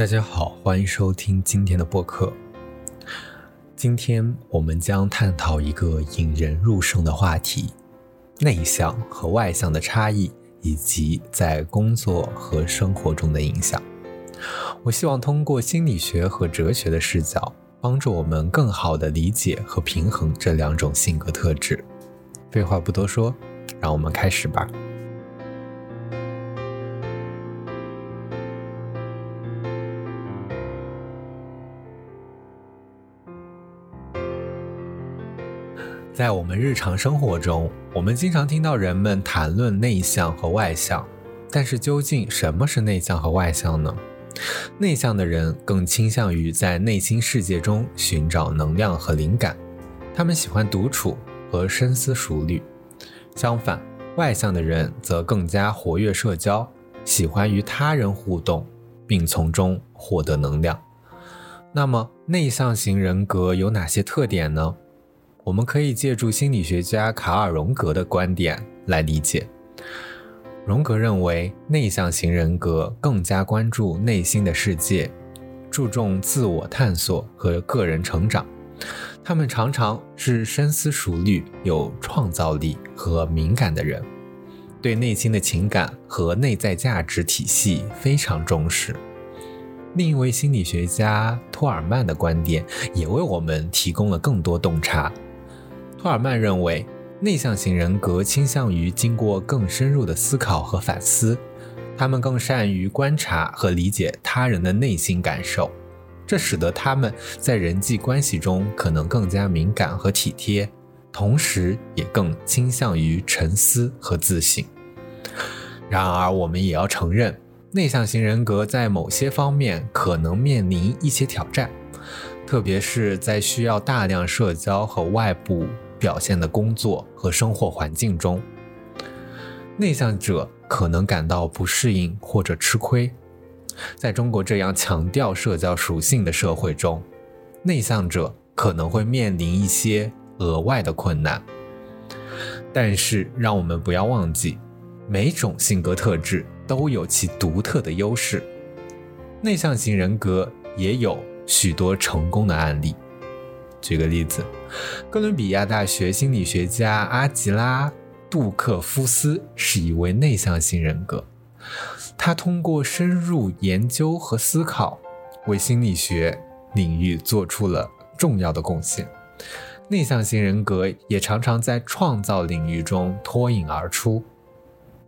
大家好，欢迎收听今天的播客。今天我们将探讨一个引人入胜的话题：内向和外向的差异，以及在工作和生活中的影响。我希望通过心理学和哲学的视角，帮助我们更好地理解和平衡这两种性格特质。废话不多说，让我们开始吧。在我们日常生活中，我们经常听到人们谈论内向和外向，但是究竟什么是内向和外向呢？内向的人更倾向于在内心世界中寻找能量和灵感，他们喜欢独处和深思熟虑；相反，外向的人则更加活跃社交，喜欢与他人互动，并从中获得能量。那么，内向型人格有哪些特点呢？我们可以借助心理学家卡尔·荣格的观点来理解。荣格认为，内向型人格更加关注内心的世界，注重自我探索和个人成长。他们常常是深思熟虑、有创造力和敏感的人，对内心的情感和内在价值体系非常重视。另一位心理学家托尔曼的观点也为我们提供了更多洞察。托尔曼认为，内向型人格倾向于经过更深入的思考和反思，他们更善于观察和理解他人的内心感受，这使得他们在人际关系中可能更加敏感和体贴，同时也更倾向于沉思和自省。然而，我们也要承认，内向型人格在某些方面可能面临一些挑战，特别是在需要大量社交和外部。表现的工作和生活环境中，内向者可能感到不适应或者吃亏。在中国这样强调社交属性的社会中，内向者可能会面临一些额外的困难。但是，让我们不要忘记，每种性格特质都有其独特的优势。内向型人格也有许多成功的案例。举个例子，哥伦比亚大学心理学家阿吉拉·杜克夫斯是一位内向型人格。他通过深入研究和思考，为心理学领域做出了重要的贡献。内向型人格也常常在创造领域中脱颖而出，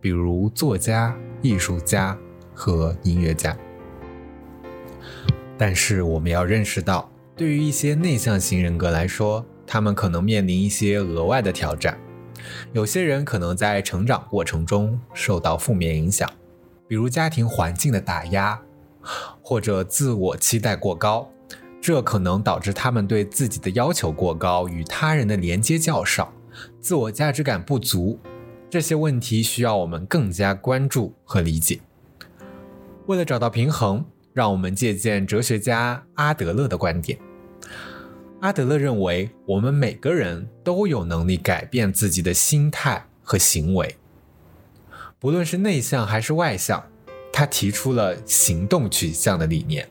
比如作家、艺术家和音乐家。但是，我们要认识到。对于一些内向型人格来说，他们可能面临一些额外的挑战。有些人可能在成长过程中受到负面影响，比如家庭环境的打压，或者自我期待过高，这可能导致他们对自己的要求过高，与他人的连接较少，自我价值感不足。这些问题需要我们更加关注和理解。为了找到平衡。让我们借鉴哲学家阿德勒的观点。阿德勒认为，我们每个人都有能力改变自己的心态和行为，不论是内向还是外向。他提出了行动取向的理念，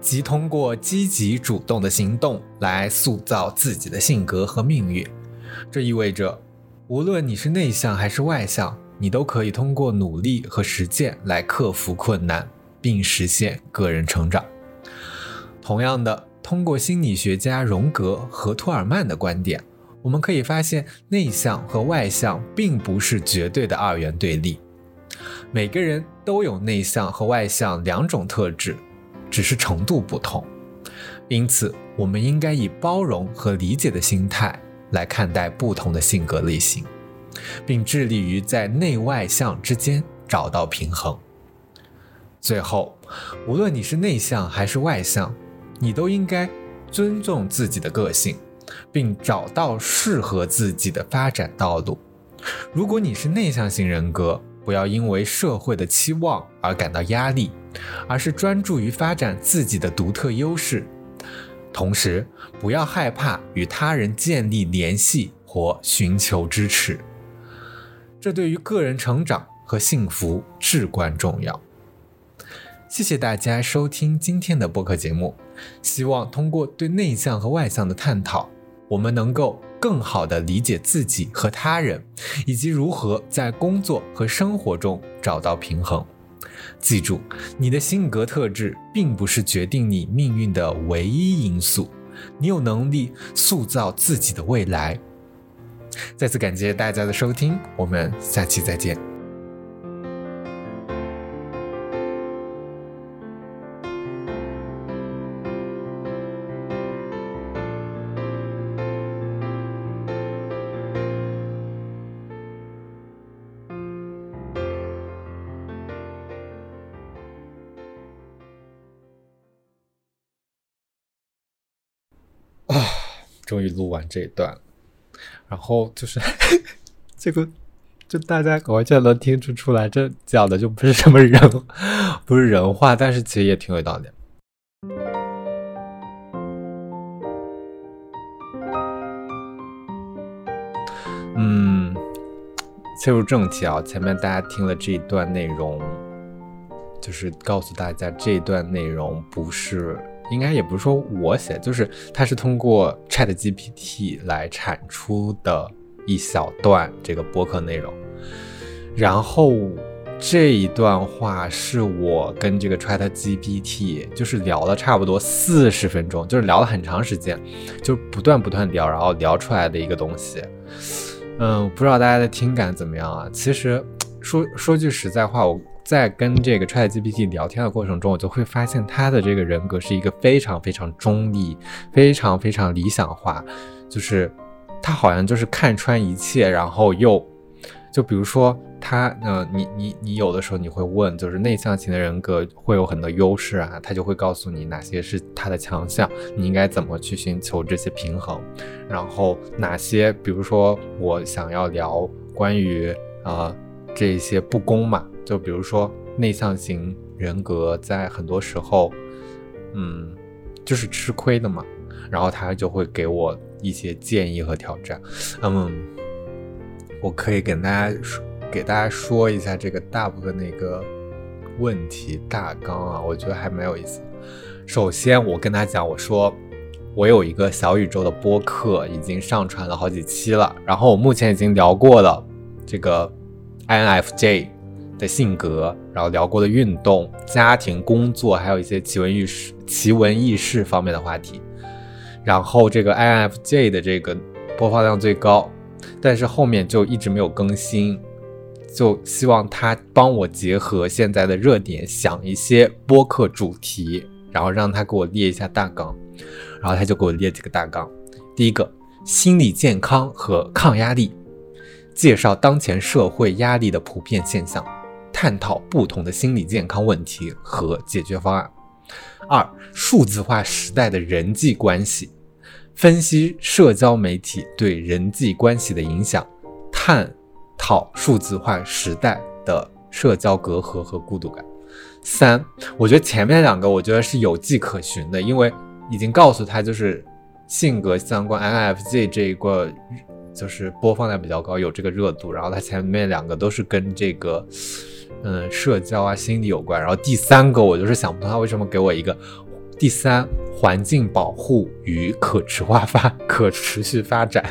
即通过积极主动的行动来塑造自己的性格和命运。这意味着，无论你是内向还是外向，你都可以通过努力和实践来克服困难。并实现个人成长。同样的，通过心理学家荣格和托尔曼的观点，我们可以发现，内向和外向并不是绝对的二元对立。每个人都有内向和外向两种特质，只是程度不同。因此，我们应该以包容和理解的心态来看待不同的性格类型，并致力于在内外向之间找到平衡。最后，无论你是内向还是外向，你都应该尊重自己的个性，并找到适合自己的发展道路。如果你是内向型人格，不要因为社会的期望而感到压力，而是专注于发展自己的独特优势。同时，不要害怕与他人建立联系或寻求支持，这对于个人成长和幸福至关重要。谢谢大家收听今天的播客节目。希望通过对内向和外向的探讨，我们能够更好地理解自己和他人，以及如何在工作和生活中找到平衡。记住，你的性格特质并不是决定你命运的唯一因素，你有能力塑造自己的未来。再次感谢大家的收听，我们下期再见。终于录完这一段，然后就是 这个，就大家完全能听出出来，这讲的就不是什么人，不是人话，但是其实也挺有道理。嗯，切入正题啊，前面大家听了这一段内容，就是告诉大家这一段内容不是。应该也不是说我写，就是它是通过 Chat GPT 来产出的一小段这个播客内容。然后这一段话是我跟这个 Chat GPT 就是聊了差不多四十分钟，就是聊了很长时间，就不断不断聊，然后聊出来的一个东西。嗯，不知道大家的听感怎么样啊？其实说说句实在话，我。在跟这个 ChatGPT 聊天的过程中，我就会发现他的这个人格是一个非常非常中立、非常非常理想化，就是他好像就是看穿一切，然后又就比如说他，呃，你你你有的时候你会问，就是内向型的人格会有很多优势啊，他就会告诉你哪些是他的强项，你应该怎么去寻求这些平衡，然后哪些，比如说我想要聊关于啊这些不公嘛。就比如说内向型人格，在很多时候，嗯，就是吃亏的嘛。然后他就会给我一些建议和挑战。嗯，我可以跟大家说，给大家说一下这个大部分那个问题大纲啊，我觉得还蛮有意思。首先，我跟他讲，我说我有一个小宇宙的播客，已经上传了好几期了。然后我目前已经聊过了这个 INFJ。的性格，然后聊过的运动、家庭、工作，还有一些奇闻异事、奇闻异事方面的话题。然后这个 INFJ 的这个播放量最高，但是后面就一直没有更新，就希望他帮我结合现在的热点，想一些播客主题，然后让他给我列一下大纲。然后他就给我列几个大纲，第一个心理健康和抗压力，介绍当前社会压力的普遍现象。探讨不同的心理健康问题和解决方案。二、数字化时代的人际关系，分析社交媒体对人际关系的影响，探讨数字化时代的社交隔阂和孤独感。三，我觉得前面两个我觉得是有迹可循的，因为已经告诉他就是性格相关 INFJ 这一个就是播放量比较高，有这个热度。然后他前面两个都是跟这个。嗯，社交啊，心理有关。然后第三个，我就是想不通他为什么给我一个第三环境保护与可持化发可持续发展，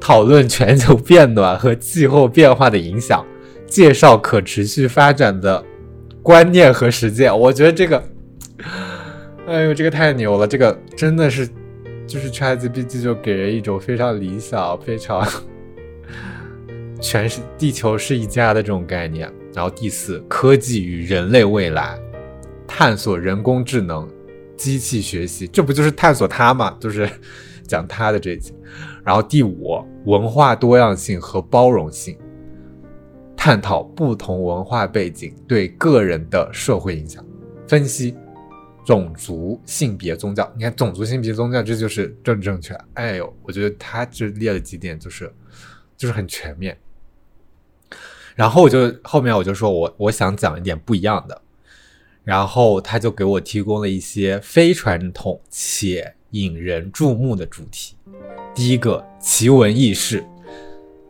讨论全球变暖和气候变化的影响，介绍可持续发展的观念和实践。我觉得这个，哎呦，这个太牛了！这个真的是，就是 ChatGPT 就给人一种非常理想、非常 全是地球是一家的这种概念。然后第四，科技与人类未来，探索人工智能、机器学习，这不就是探索它吗？就是 讲它的这一集。然后第五，文化多样性和包容性，探讨不同文化背景对个人的社会影响，分析种族、性别、宗教。你看，种族、性别、宗教，这就是正正确。哎呦，我觉得他这列了几点，就是就是很全面。然后我就后面我就说我我想讲一点不一样的，然后他就给我提供了一些非传统且引人注目的主题。第一个奇闻异事，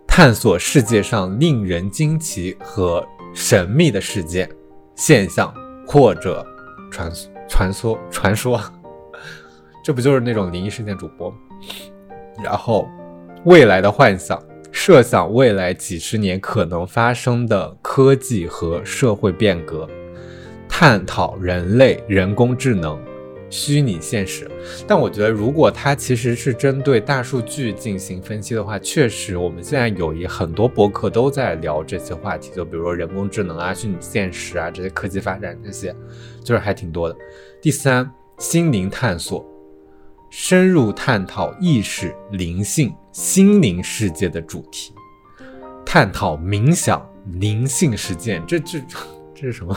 探索世界上令人惊奇和神秘的事件、现象或者传传说传说，这不就是那种灵异事件主播？然后未来的幻想，设想未来几十年可能发生的科技和社会变革，探讨人类人工智能。虚拟现实，但我觉得如果它其实是针对大数据进行分析的话，确实我们现在有一很多博客都在聊这些话题，就比如说人工智能啊、虚拟现实啊这些科技发展这些，就是还挺多的。第三，心灵探索，深入探讨意识、灵性、心灵世界的主题，探讨冥想、灵性实践，这这这是什么？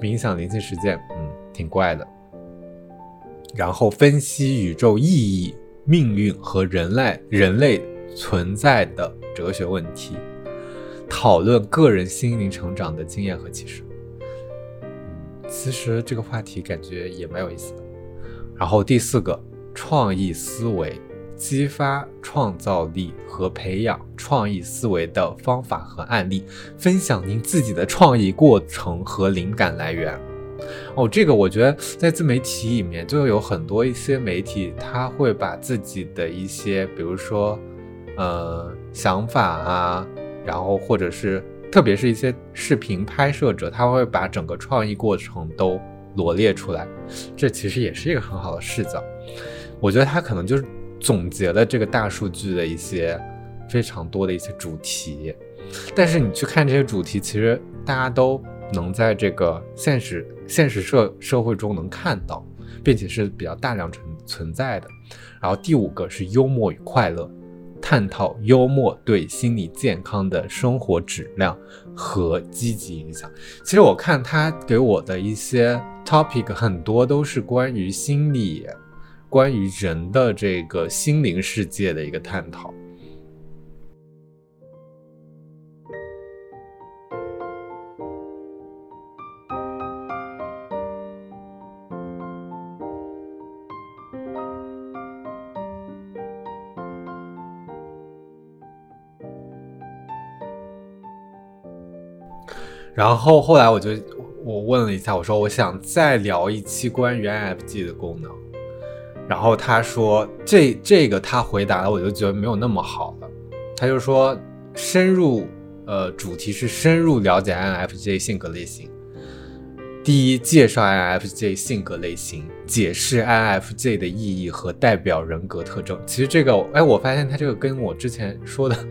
冥想、灵性实践，嗯，挺怪的。然后分析宇宙意义、命运和人类人类存在的哲学问题，讨论个人心灵成长的经验和启示。其实这个话题感觉也蛮有意思的。然后第四个，创意思维，激发创造力和培养创意思维的方法和案例，分享您自己的创意过程和灵感来源。哦，这个我觉得在自媒体里面就有很多一些媒体，他会把自己的一些，比如说，呃，想法啊，然后或者是特别是一些视频拍摄者，他会把整个创意过程都罗列出来，这其实也是一个很好的视角。我觉得他可能就是总结了这个大数据的一些非常多的一些主题，但是你去看这些主题，其实大家都。能在这个现实现实社社会中能看到，并且是比较大量存存在的。然后第五个是幽默与快乐，探讨幽默对心理健康的生活质量和积极影响。其实我看他给我的一些 topic 很多都是关于心理，关于人的这个心灵世界的一个探讨。然后后来我就我问了一下，我说我想再聊一期关于 NFG 的功能，然后他说这这个他回答了，我就觉得没有那么好了。他就说深入呃主题是深入了解 INFJ 性格类型。第一，介绍 INFJ 性格类型，解释 INFJ 的意义和代表人格特征。其实这个哎，我发现他这个跟我之前说的。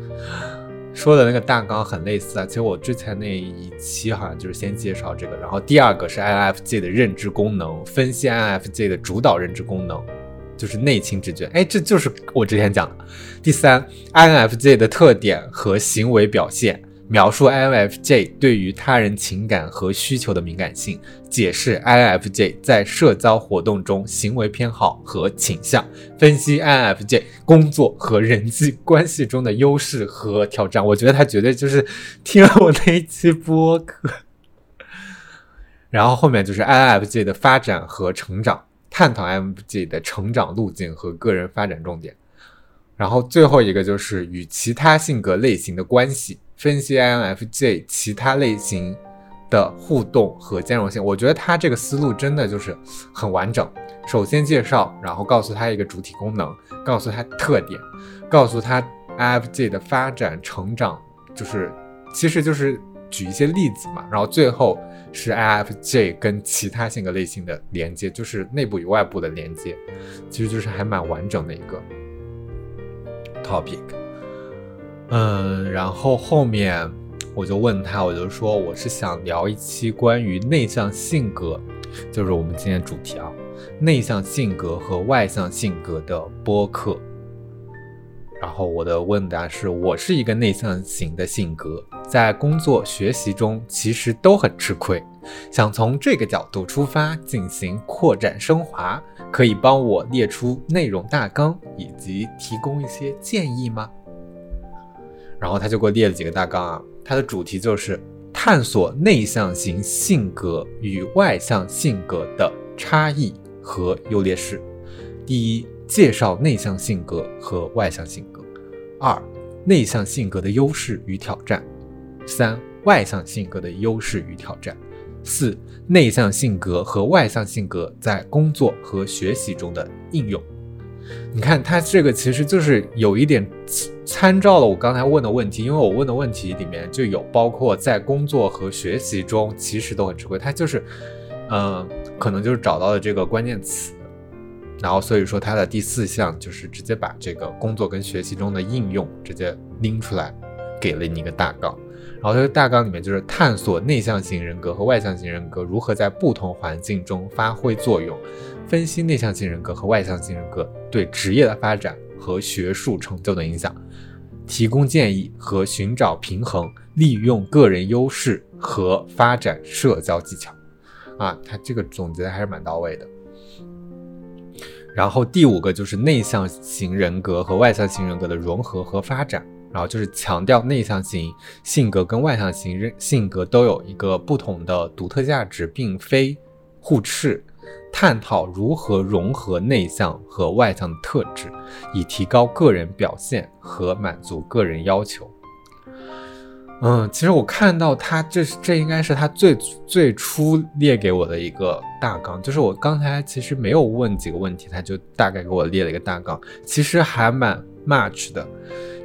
说的那个大纲很类似啊，其实我之前那一期好像就是先介绍这个，然后第二个是 INFJ 的认知功能，分析 INFJ 的主导认知功能，就是内倾直觉，哎，这就是我之前讲的。第三，INFJ 的特点和行为表现。描述 INFJ 对于他人情感和需求的敏感性，解释 INFJ 在社交活动中行为偏好和倾向，分析 INFJ 工作和人际关系中的优势和挑战。我觉得他绝对就是听了我那一期播客，然后后面就是 INFJ 的发展和成长，探讨 INFJ 的成长路径和个人发展重点，然后最后一个就是与其他性格类型的关系。分析 INFJ 其他类型的互动和兼容性，我觉得他这个思路真的就是很完整。首先介绍，然后告诉他一个主体功能，告诉他特点，告诉他 INFJ 的发展成长，就是其实就是举一些例子嘛。然后最后是 I F J 跟其他性格类型的连接，就是内部与外部的连接，其实就是还蛮完整的一个 topic。嗯，然后后面我就问他，我就说我是想聊一期关于内向性格，就是我们今天主题啊，内向性格和外向性格的播客。然后我的问答是我是一个内向型的性格，在工作学习中其实都很吃亏，想从这个角度出发进行扩展升华，可以帮我列出内容大纲以及提供一些建议吗？然后他就给我列了几个大纲啊，它的主题就是探索内向型性格与外向性格的差异和优劣势。第一，介绍内向性格和外向性格；二，内向性格的优势与挑战；三，外向性格的优势与挑战；四、内向性格和外向性格在工作和学习中的应用。你看，它这个其实就是有一点参照了我刚才问的问题，因为我问的问题里面就有包括在工作和学习中其实都很吃亏，它就是，嗯，可能就是找到了这个关键词。然后，所以说它的第四项就是直接把这个工作跟学习中的应用直接拎出来，给了你一个大纲。然后这个大纲里面就是探索内向型人格和外向型人格如何在不同环境中发挥作用，分析内向型人格和外向型人格对职业的发展和学术成就的影响，提供建议和寻找平衡，利用个人优势和发展社交技巧。啊，他这个总结还是蛮到位的。然后第五个就是内向型人格和外向型人格的融合和发展，然后就是强调内向型性格跟外向型人性格都有一个不同的独特价值，并非互斥。探讨如何融合内向和外向的特质，以提高个人表现和满足个人要求。嗯，其实我看到他，这是这应该是他最最初列给我的一个大纲，就是我刚才其实没有问几个问题，他就大概给我列了一个大纲，其实还蛮 much 的，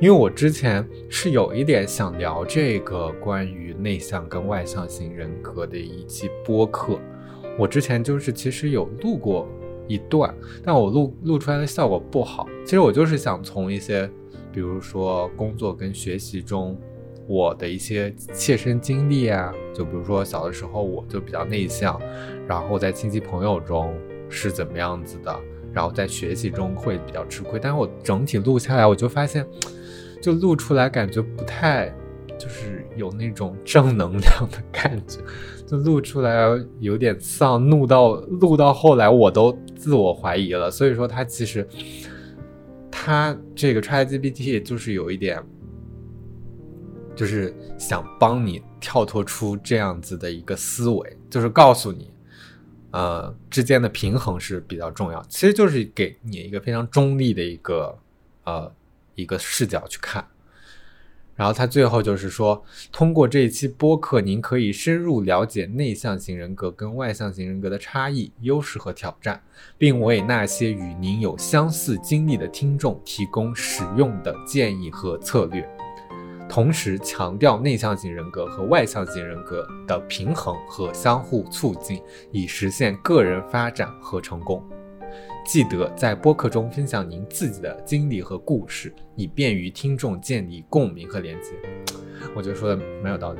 因为我之前是有一点想聊这个关于内向跟外向型人格的一期播客，我之前就是其实有录过一段，但我录录出来的效果不好，其实我就是想从一些，比如说工作跟学习中。我的一些切身经历啊，就比如说小的时候我就比较内向，然后在亲戚朋友中是怎么样子的，然后在学习中会比较吃亏。但是我整体录下来，我就发现，就录出来感觉不太，就是有那种正能量的感觉，就录出来有点丧，怒到录到后来我都自我怀疑了。所以说，它其实，它这个 ChatGPT 就是有一点。就是想帮你跳脱出这样子的一个思维，就是告诉你，呃，之间的平衡是比较重要。其实就是给你一个非常中立的一个呃一个视角去看。然后他最后就是说，通过这一期播客，您可以深入了解内向型人格跟外向型人格的差异、优势和挑战，并为那些与您有相似经历的听众提供实用的建议和策略。同时强调内向型人格和外向型人格的平衡和相互促进，以实现个人发展和成功。记得在播客中分享您自己的经历和故事，以便于听众建立共鸣和连接。我觉得说的蛮有道理。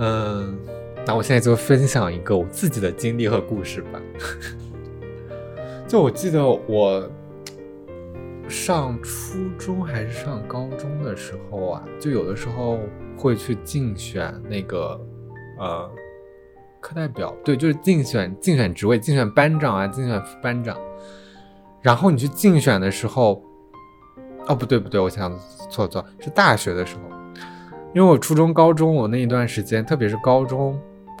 嗯，那我现在就分享一个我自己的经历和故事吧。就我记得我。上初中还是上高中的时候啊，就有的时候会去竞选那个呃课代表，对，就是竞选竞选职位，竞选班长啊，竞选副班长。然后你去竞选的时候，哦不对不对，我想错错，是大学的时候，因为我初中、高中我那一段时间，特别是高中，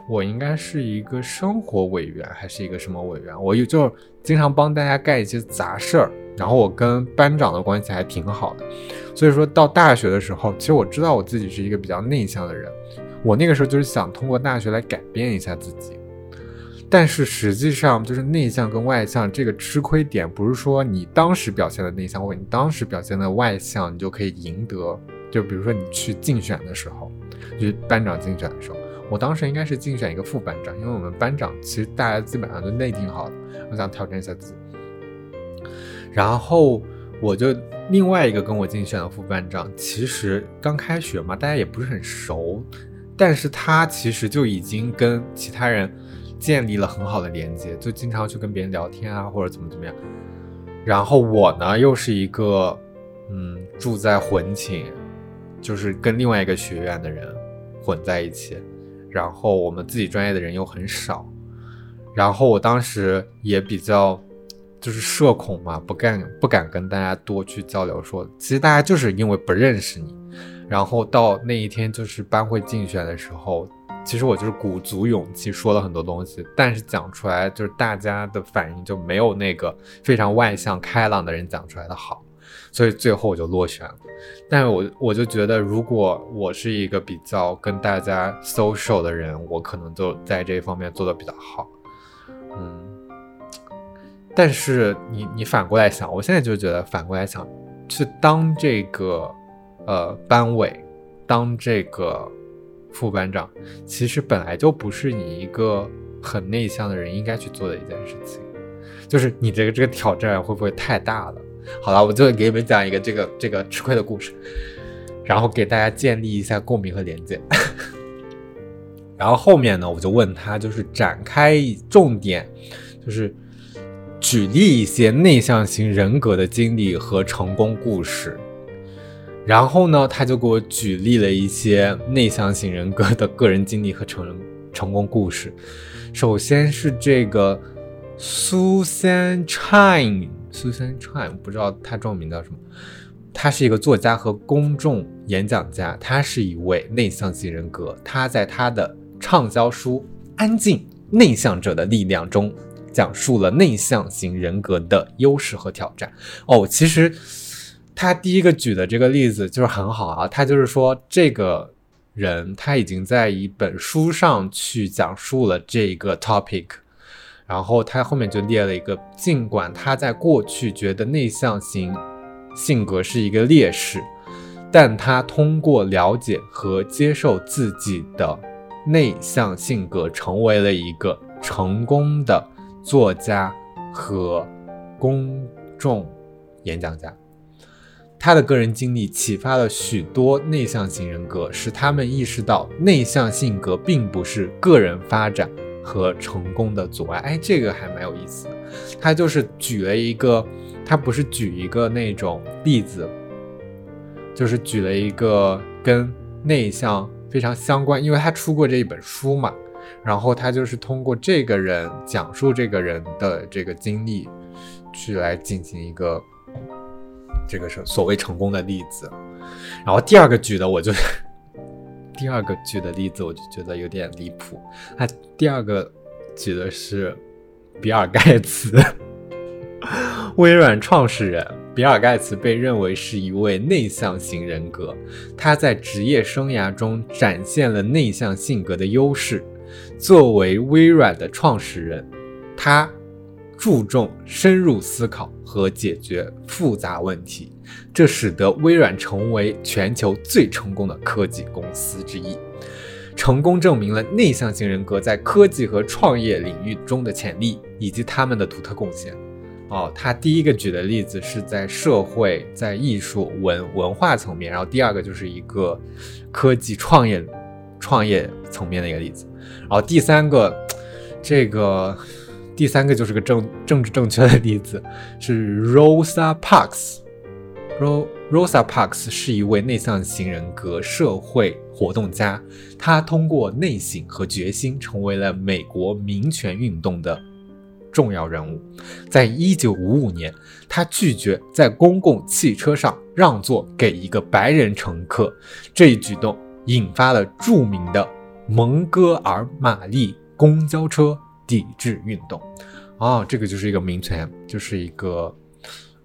我应该是一个生活委员还是一个什么委员，我也就经常帮大家干一些杂事儿。然后我跟班长的关系还挺好的，所以说到大学的时候，其实我知道我自己是一个比较内向的人，我那个时候就是想通过大学来改变一下自己，但是实际上就是内向跟外向这个吃亏点，不是说你当时表现的内向或者你当时表现的外向，你就可以赢得。就比如说你去竞选的时候，就是班长竞选的时候，我当时应该是竞选一个副班长，因为我们班长其实大家基本上都内定好了，我想挑战一下自己。然后我就另外一个跟我竞选的副班长，其实刚开学嘛，大家也不是很熟，但是他其实就已经跟其他人建立了很好的连接，就经常去跟别人聊天啊，或者怎么怎么样。然后我呢，又是一个嗯住在混寝，就是跟另外一个学院的人混在一起，然后我们自己专业的人又很少，然后我当时也比较。就是社恐嘛，不敢不敢跟大家多去交流。说其实大家就是因为不认识你，然后到那一天就是班会竞选的时候，其实我就是鼓足勇气说了很多东西，但是讲出来就是大家的反应就没有那个非常外向开朗的人讲出来的好。所以最后我就落选了。但是我我就觉得，如果我是一个比较跟大家 social 的人，我可能就在这方面做的比较好。嗯，但是你你反过来想，我现在就觉得反过来想，去当这个呃班委，当这个副班长，其实本来就不是你一个很内向的人应该去做的一件事情。就是你这个这个挑战会不会太大了？好了，我就给你们讲一个这个这个吃亏的故事，然后给大家建立一下共鸣和连接。然后后面呢，我就问他，就是展开重点，就是举例一些内向型人格的经历和成功故事。然后呢，他就给我举例了一些内向型人格的个人经历和成成功故事。首先是这个 Susan Chin，。Susan Chan，Susan Chan，不知道他中文名叫什么。他是一个作家和公众演讲家，他是一位内向型人格。他在他的畅销书《安静内向者的力量》中，讲述了内向型人格的优势和挑战。哦，其实他第一个举的这个例子就是很好啊。他就是说，这个人他已经在一本书上去讲述了这个 topic。然后他后面就列了一个，尽管他在过去觉得内向型性格是一个劣势，但他通过了解和接受自己的内向性格，成为了一个成功的作家和公众演讲家。他的个人经历启发了许多内向型人格，使他们意识到内向性格并不是个人发展。和成功的阻碍，哎，这个还蛮有意思。他就是举了一个，他不是举一个那种例子，就是举了一个跟内向非常相关，因为他出过这一本书嘛。然后他就是通过这个人讲述这个人的这个经历，去来进行一个这个是所谓成功的例子。然后第二个举的我就。第二个举的例子，我就觉得有点离谱。他第二个举的是比尔盖茨，微软创始人比尔盖茨被认为是一位内向型人格。他在职业生涯中展现了内向性格的优势。作为微软的创始人，他。注重深入思考和解决复杂问题，这使得微软成为全球最成功的科技公司之一。成功证明了内向型人格在科技和创业领域中的潜力以及他们的独特贡献。哦，他第一个举的例子是在社会、在艺术、文文化层面，然后第二个就是一个科技创业创业层面的一个例子，然后第三个这个。第三个就是个政政治正确的例子，是 Rosa Parks。Ro Rosa Parks 是一位内向型人格社会活动家，他通过内省和决心成为了美国民权运动的重要人物。在一九五五年，他拒绝在公共汽车上让座给一个白人乘客，这一举动引发了著名的蒙哥尔玛丽公交车。抵制运动，哦，这个就是一个民权，就是一个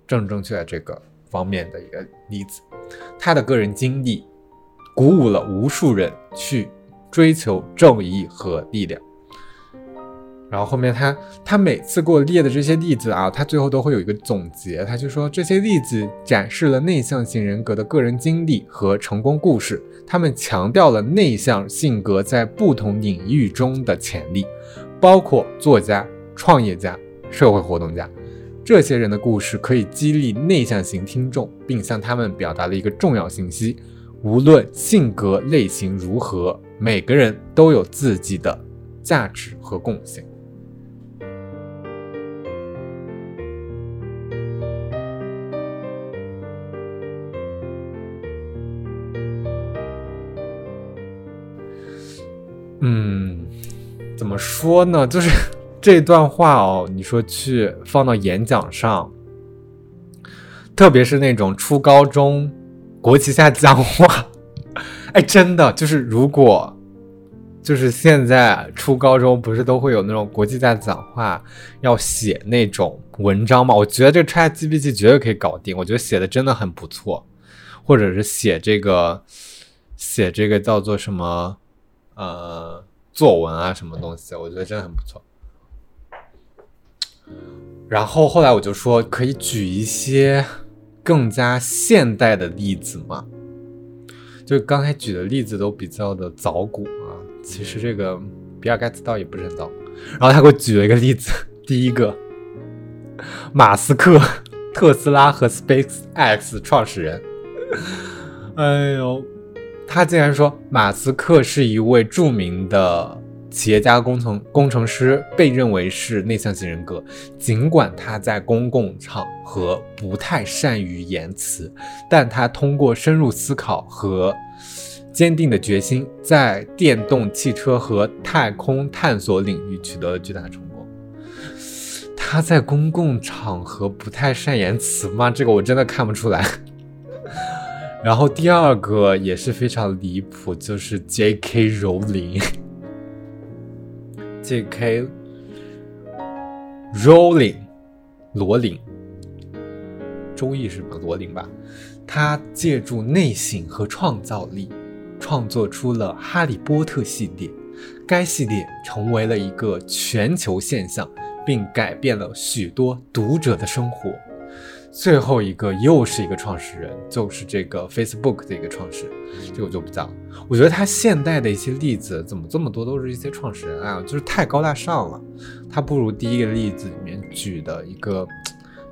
正正确这个方面的一个例子。他的个人经历鼓舞了无数人去追求正义和力量。然后后面他他每次给我列的这些例子啊，他最后都会有一个总结，他就说这些例子展示了内向型人格的个人经历和成功故事，他们强调了内向性格在不同领域中的潜力。包括作家、创业家、社会活动家，这些人的故事可以激励内向型听众，并向他们表达了一个重要信息：无论性格类型如何，每个人都有自己的价值和贡献。嗯。怎么说呢？就是 这段话哦，你说去放到演讲上，特别是那种初高中国旗下讲话，哎，真的就是如果就是现在初高中不是都会有那种国际大讲话要写那种文章嘛？我觉得这个 ChatGPT 绝对可以搞定，我觉得写的真的很不错，或者是写这个写这个叫做什么呃作文啊什么东西，我觉得真的很不错。然后后来我就说，可以举一些更加现代的例子吗？就刚才举的例子都比较的早古啊，其实这个比尔盖茨倒也不是很早。然后他给我举了一个例子，第一个，马斯克，特斯拉和 SpaceX 创始人。哎呦，他竟然说马斯克是一位著名的企业家、工程工程师，被认为是内向型人格。尽管他在公共场合不太善于言辞，但他通过深入思考和坚定的决心，在电动汽车和太空探索领域取得了巨大成功。他在公共场合不太善言辞吗？这个我真的看不出来。然后第二个也是非常离谱，就是 J.K. 柔琳，J.K. Rowling，罗琳，中译是吧？罗琳吧？他借助内省和创造力，创作出了《哈利波特》系列，该系列成为了一个全球现象，并改变了许多读者的生活。最后一个又是一个创始人，就是这个 Facebook 的一个创始人，这个我就不讲了。我觉得他现代的一些例子怎么这么多都是一些创始人啊，就是太高大上了。他不如第一个例子里面举的一个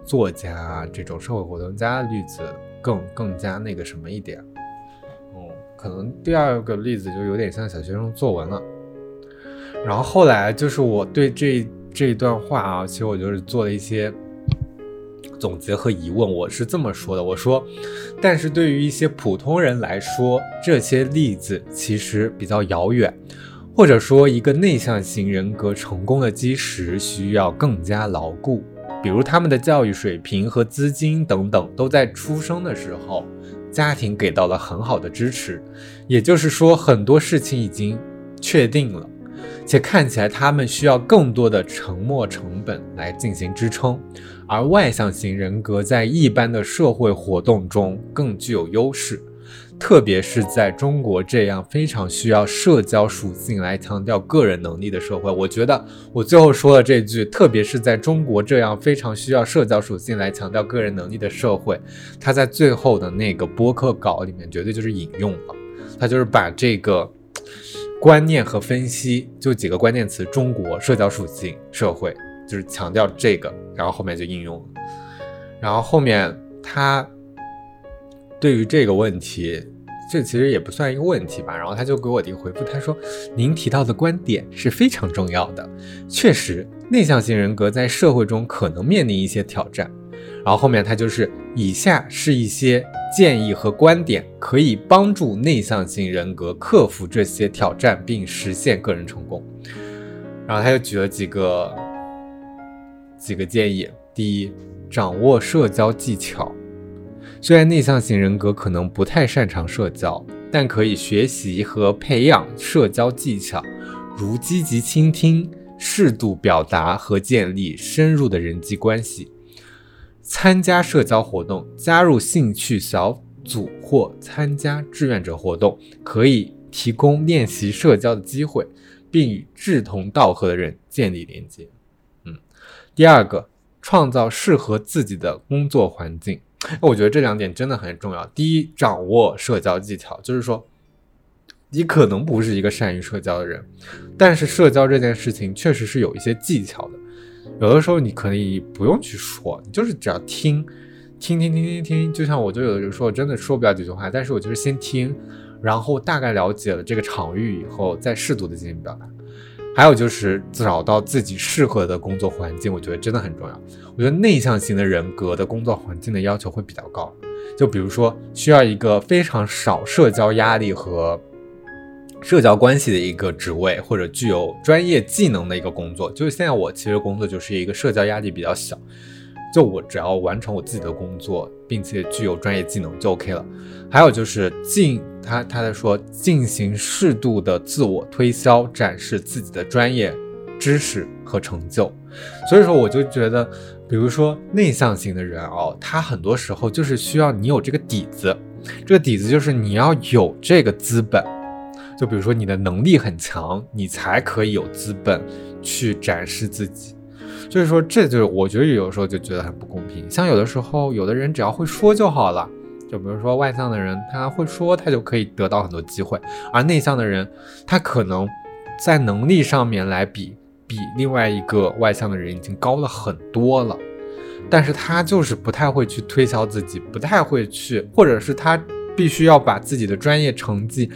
作家啊这种社会活动家的例子更更加那个什么一点。哦，可能第二个例子就有点像小学生作文了。然后后来就是我对这这一段话啊，其实我就是做了一些。总结和疑问，我是这么说的：我说，但是对于一些普通人来说，这些例子其实比较遥远，或者说，一个内向型人格成功的基石需要更加牢固，比如他们的教育水平和资金等等，都在出生的时候，家庭给到了很好的支持，也就是说，很多事情已经确定了。且看起来他们需要更多的沉没成本来进行支撑，而外向型人格在一般的社会活动中更具有优势，特别是在中国这样非常需要社交属性来强调个人能力的社会。我觉得我最后说的这句，特别是在中国这样非常需要社交属性来强调个人能力的社会，他在最后的那个播客稿里面绝对就是引用了，他就是把这个。观念和分析就几个关键词：中国、社交属性、社会，就是强调这个，然后后面就应用了。然后后面他对于这个问题，这其实也不算一个问题吧。然后他就给我的一个回复，他说：“您提到的观点是非常重要的，确实，内向型人格在社会中可能面临一些挑战。”然后后面他就是以下是一些。建议和观点可以帮助内向型人格克服这些挑战，并实现个人成功。然后他又举了几个几个建议：第一，掌握社交技巧。虽然内向型人格可能不太擅长社交，但可以学习和培养社交技巧，如积极倾听、适度表达和建立深入的人际关系。参加社交活动，加入兴趣小组或参加志愿者活动，可以提供练习社交的机会，并与志同道合的人建立连接。第二个，创造适合自己的工作环境。我觉得这两点真的很重要。第一，掌握社交技巧，就是说，你可能不是一个善于社交的人，但是社交这件事情确实是有一些技巧的。有的时候你可以不用去说，你就是只要听，听听听听听。就像我就有的时候真的说不了几句话，但是我就是先听，然后大概了解了这个场域以后，再适度的进行表达。还有就是找到自己适合的工作环境，我觉得真的很重要。我觉得内向型的人格的工作环境的要求会比较高，就比如说需要一个非常少社交压力和。社交关系的一个职位，或者具有专业技能的一个工作，就是现在我其实工作就是一个社交压力比较小，就我只要完成我自己的工作，并且具有专业技能就 OK 了。还有就是进他他在说进行适度的自我推销，展示自己的专业知识和成就。所以说，我就觉得，比如说内向型的人哦，他很多时候就是需要你有这个底子，这个底子就是你要有这个资本。就比如说你的能力很强，你才可以有资本去展示自己。所以说，这就是我觉得有时候就觉得很不公平。像有的时候，有的人只要会说就好了。就比如说外向的人，他会说，他就可以得到很多机会；而内向的人，他可能在能力上面来比比另外一个外向的人已经高了很多了，但是他就是不太会去推销自己，不太会去，或者是他必须要把自己的专业成绩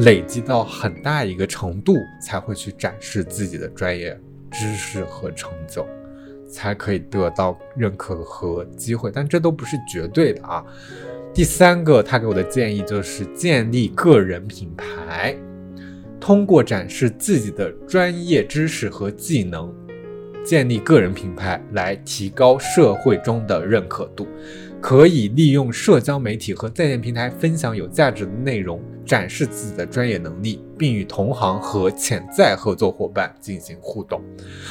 累积到很大一个程度，才会去展示自己的专业知识和成就。才可以得到认可和机会，但这都不是绝对的啊。第三个，他给我的建议就是建立个人品牌，通过展示自己的专业知识和技能，建立个人品牌来提高社会中的认可度。可以利用社交媒体和在线平台分享有价值的内容，展示自己的专业能力，并与同行和潜在合作伙伴进行互动。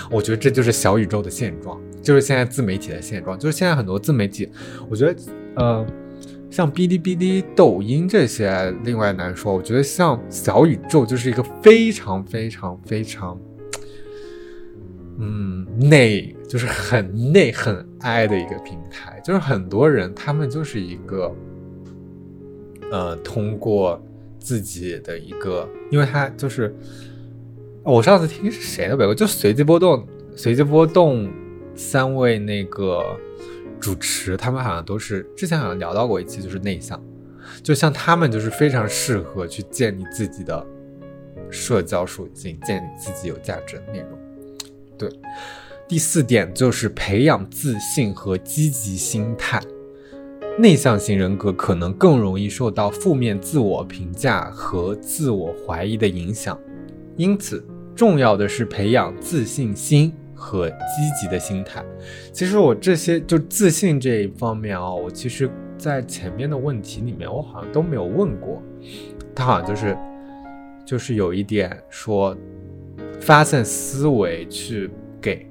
我觉得这就是小宇宙的现状，就是现在自媒体的现状。就是现在很多自媒体，我觉得，呃，像哔哩哔哩、抖音这些另外难说。我觉得像小宇宙就是一个非常非常非常。嗯，内就是很内很爱的一个平台，就是很多人他们就是一个，呃，通过自己的一个，因为他就是我上次听是谁的呗，我就随机波动，随机波动三位那个主持，他们好像都是之前好像聊到过一期，就是内向，就像他们就是非常适合去建立自己的社交属性，建立自己有价值的内容。对，第四点就是培养自信和积极心态。内向型人格可能更容易受到负面自我评价和自我怀疑的影响，因此重要的是培养自信心和积极的心态。其实我这些就自信这一方面啊，我其实在前面的问题里面我好像都没有问过，他好像就是就是有一点说。发散思维去给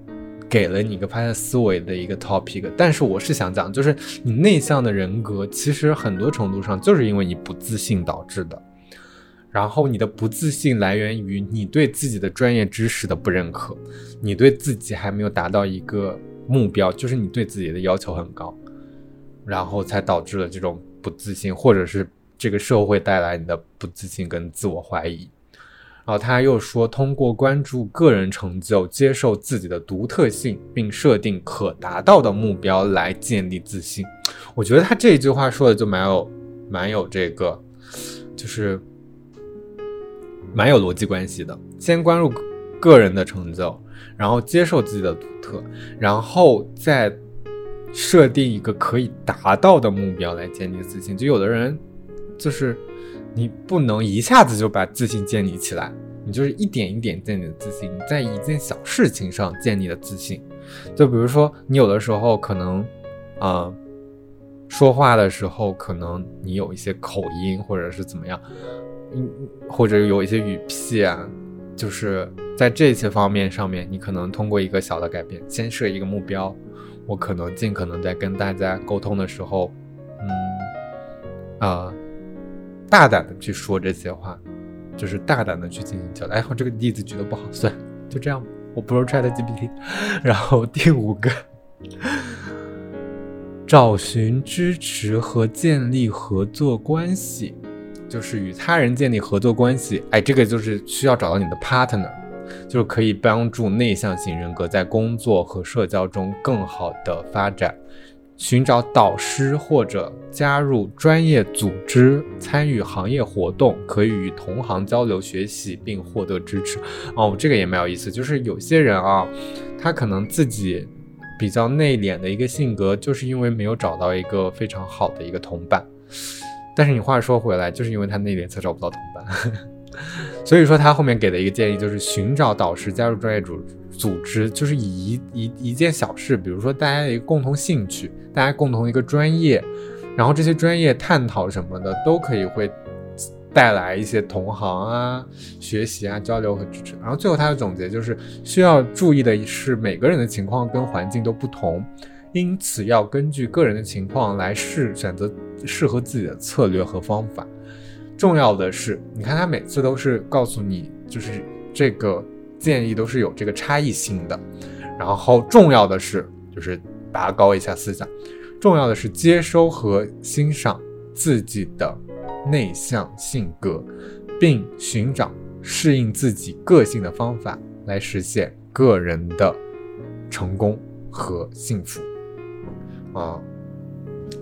给了你一个发散思维的一个 topic，但是我是想讲，就是你内向的人格，其实很多程度上就是因为你不自信导致的。然后你的不自信来源于你对自己的专业知识的不认可，你对自己还没有达到一个目标，就是你对自己的要求很高，然后才导致了这种不自信，或者是这个社会带来你的不自信跟自我怀疑。然后他又说，通过关注个人成就，接受自己的独特性，并设定可达到的目标来建立自信。我觉得他这一句话说的就蛮有、蛮有这个，就是蛮有逻辑关系的。先关注个人的成就，然后接受自己的独特，然后再设定一个可以达到的目标来建立自信。就有的人就是。你不能一下子就把自信建立起来，你就是一点一点建立的自信。你在一件小事情上建立的自信，就比如说你有的时候可能，啊，说话的时候可能你有一些口音或者是怎么样，嗯，或者有一些语气啊，就是在这些方面上面，你可能通过一个小的改变，先设一个目标，我可能尽可能在跟大家沟通的时候，嗯，啊。大胆的去说这些话，就是大胆的去进行交流。哎，我这个例子举的不好，算就这样吧。我不是 Chat GPT。然后第五个，找寻支持和建立合作关系，就是与他人建立合作关系。哎，这个就是需要找到你的 partner，就是可以帮助内向型人格在工作和社交中更好的发展。寻找导师或者加入专业组织，参与行业活动，可以与同行交流学习并获得支持。哦，这个也蛮有意思。就是有些人啊，他可能自己比较内敛的一个性格，就是因为没有找到一个非常好的一个同伴。但是你话说回来，就是因为他内敛才找不到同伴。所以说他后面给的一个建议就是寻找导师，加入专业组组织，就是以一一一件小事，比如说大家的一个共同兴趣，大家共同一个专业，然后这些专业探讨什么的，都可以会带来一些同行啊、学习啊、交流和支持。然后最后他的总结就是需要注意的是，每个人的情况跟环境都不同，因此要根据个人的情况来试选择适合自己的策略和方法。重要的是，你看他每次都是告诉你，就是这个建议都是有这个差异性的。然后重要的是，就是拔高一下思想。重要的是接收和欣赏自己的内向性格，并寻找适应自己个性的方法，来实现个人的成功和幸福。啊，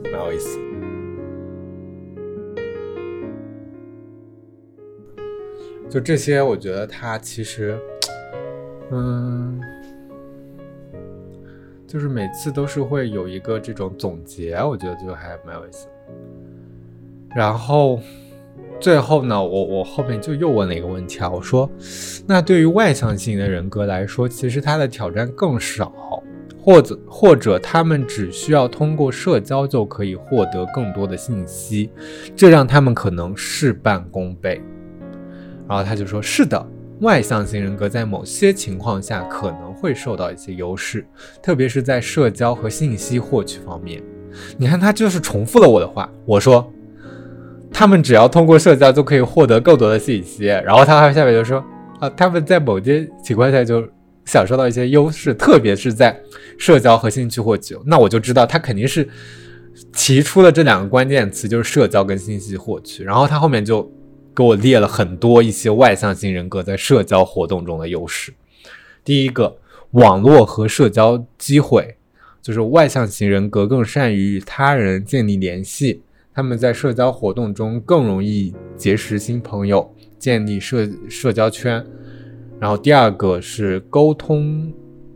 蛮有意思。就这些，我觉得他其实，嗯，就是每次都是会有一个这种总结，我觉得就还蛮有意思。然后最后呢，我我后面就又问了一个问题啊，我说，那对于外向型的人格来说，其实他的挑战更少，或者或者他们只需要通过社交就可以获得更多的信息，这让他们可能事半功倍。然后他就说：“是的，外向型人格在某些情况下可能会受到一些优势，特别是在社交和信息获取方面。你看，他就是重复了我的话。我说，他们只要通过社交就可以获得更多的信息。然后他还下面就说：啊，他们在某些情况下就享受到一些优势，特别是在社交和兴趣获取。那我就知道他肯定是提出了这两个关键词，就是社交跟信息获取。然后他后面就。”给我列了很多一些外向型人格在社交活动中的优势。第一个，网络和社交机会，就是外向型人格更善于与他人建立联系，他们在社交活动中更容易结识新朋友，建立社社交圈。然后第二个是沟通。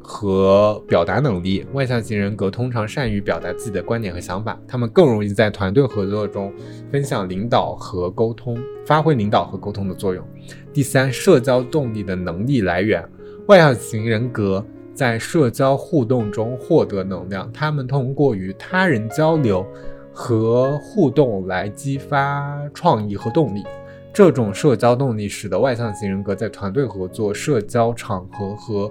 和表达能力，外向型人格通常善于表达自己的观点和想法，他们更容易在团队合作中分享领导和沟通，发挥领导和沟通的作用。第三，社交动力的能力来源，外向型人格在社交互动中获得能量，他们通过与他人交流和互动来激发创意和动力。这种社交动力使得外向型人格在团队合作、社交场合和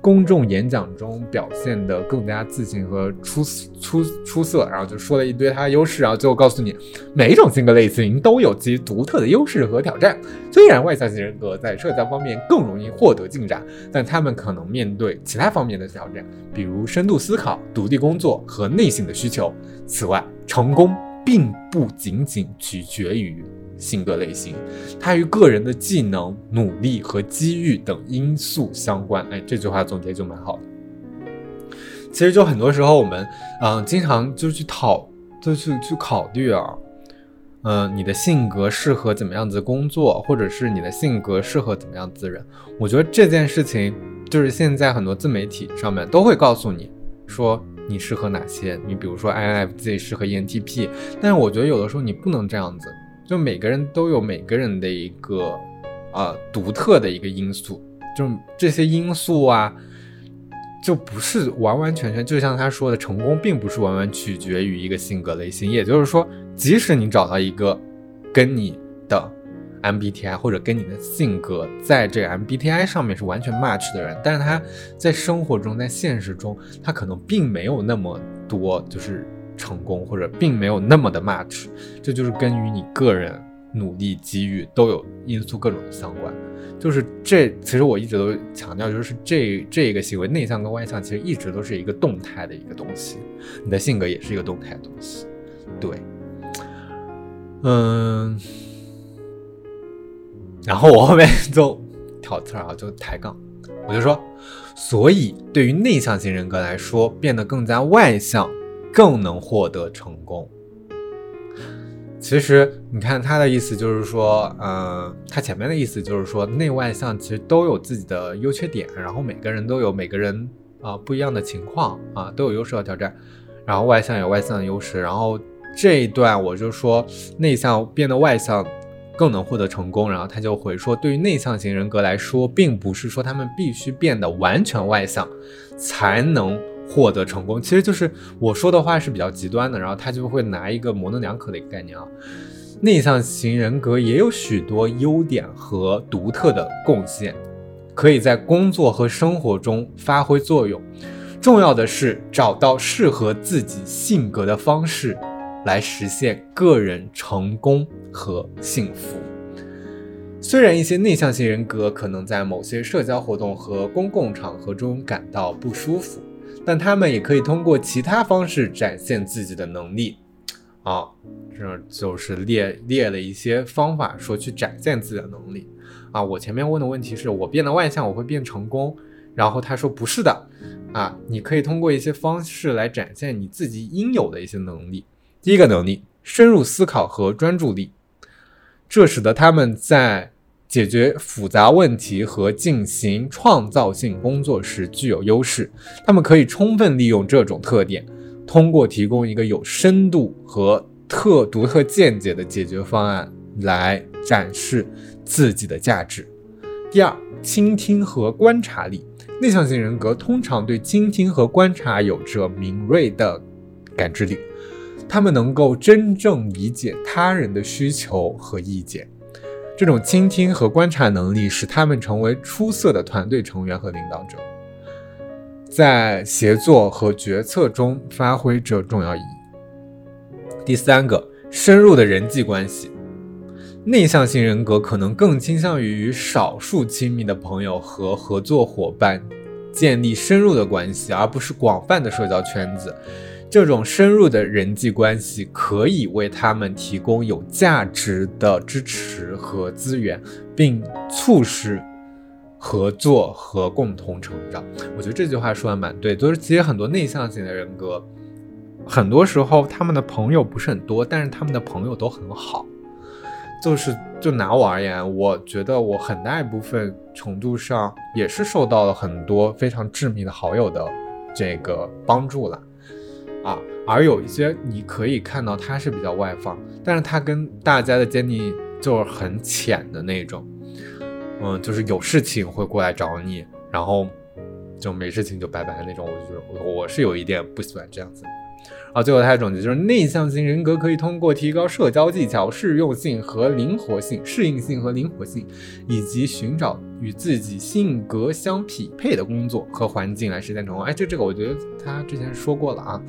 公众演讲中表现得更加自信和出出出色，然后就说了一堆他的优势，然后最后告诉你，每一种性格类型都有其独特的优势和挑战。虽然外向型人格在社交方面更容易获得进展，但他们可能面对其他方面的挑战，比如深度思考、独立工作和内省的需求。此外，成功并不仅仅取决于。性格类型，它与个人的技能、努力和机遇等因素相关。哎，这句话总结就蛮好的。其实就很多时候我们，嗯，经常就去讨，就去去考虑啊，嗯，你的性格适合怎么样子工作，或者是你的性格适合怎么样子人。我觉得这件事情，就是现在很多自媒体上面都会告诉你说你适合哪些。你比如说 INFJ 适合 ENTP，但是我觉得有的时候你不能这样子。就每个人都有每个人的一个，呃，独特的一个因素，就这些因素啊，就不是完完全全，就像他说的，成功并不是完完取决于一个性格类型。也就是说，即使你找到一个跟你的 MBTI 或者跟你的性格在这 MBTI 上面是完全 match 的人，但是他在生活中，在现实中，他可能并没有那么多，就是。成功或者并没有那么的 much，这就是跟与你个人努力、机遇都有因素各种相关。就是这，其实我一直都强调，就是这这个行为，内向跟外向其实一直都是一个动态的一个东西。你的性格也是一个动态的东西。对，嗯，然后我后面就挑刺儿啊，就抬杠，我就说，所以对于内向型人格来说，变得更加外向。更能获得成功。其实你看他的意思就是说，嗯，他前面的意思就是说，内外向其实都有自己的优缺点，然后每个人都有每个人啊不一样的情况啊，都有优势和挑战。然后外向有外向的优势。然后这一段我就说，内向变得外向更能获得成功。然后他就回说，对于内向型人格来说，并不是说他们必须变得完全外向才能获得成功。其实就是我说的话是比较极端的，然后他就会拿一个模棱两可的一个概念啊。内向型人格也有许多优点和独特的贡献，可以在工作和生活中发挥作用。重要的是找到适合自己性格的方式。来实现个人成功和幸福。虽然一些内向型人格可能在某些社交活动和公共场合中感到不舒服，但他们也可以通过其他方式展现自己的能力。啊，这就是列列了一些方法，说去展现自己的能力。啊，我前面问的问题是我变得外向，我会变成功？然后他说不是的。啊，你可以通过一些方式来展现你自己应有的一些能力。第一个能力，深入思考和专注力，这使得他们在解决复杂问题和进行创造性工作时具有优势。他们可以充分利用这种特点，通过提供一个有深度和特独特见解的解决方案来展示自己的价值。第二，倾听和观察力，内向型人格通常对倾听和观察有着敏锐的感知力。他们能够真正理解他人的需求和意见，这种倾听和观察能力使他们成为出色的团队成员和领导者，在协作和决策中发挥着重要意义。第三个，深入的人际关系，内向型人格可能更倾向于与少数亲密的朋友和合作伙伴建立深入的关系，而不是广泛的社交圈子。这种深入的人际关系可以为他们提供有价值的支持和资源，并促使合作和共同成长。我觉得这句话说的蛮对，就是其实很多内向型的人格，很多时候他们的朋友不是很多，但是他们的朋友都很好。就是就拿我而言，我觉得我很大一部分程度上也是受到了很多非常致命的好友的这个帮助了。啊，而有一些你可以看到他是比较外放，但是他跟大家的建立就是很浅的那种，嗯，就是有事情会过来找你，然后就没事情就拜拜的那种。我就我我是有一点不喜欢这样子。啊，最后他的总结就是内向型人格可以通过提高社交技巧、适用性和灵活性、适应性和灵活性，以及寻找与自己性格相匹配的工作和环境来实现成功。哎，这这个我觉得他之前说过了啊。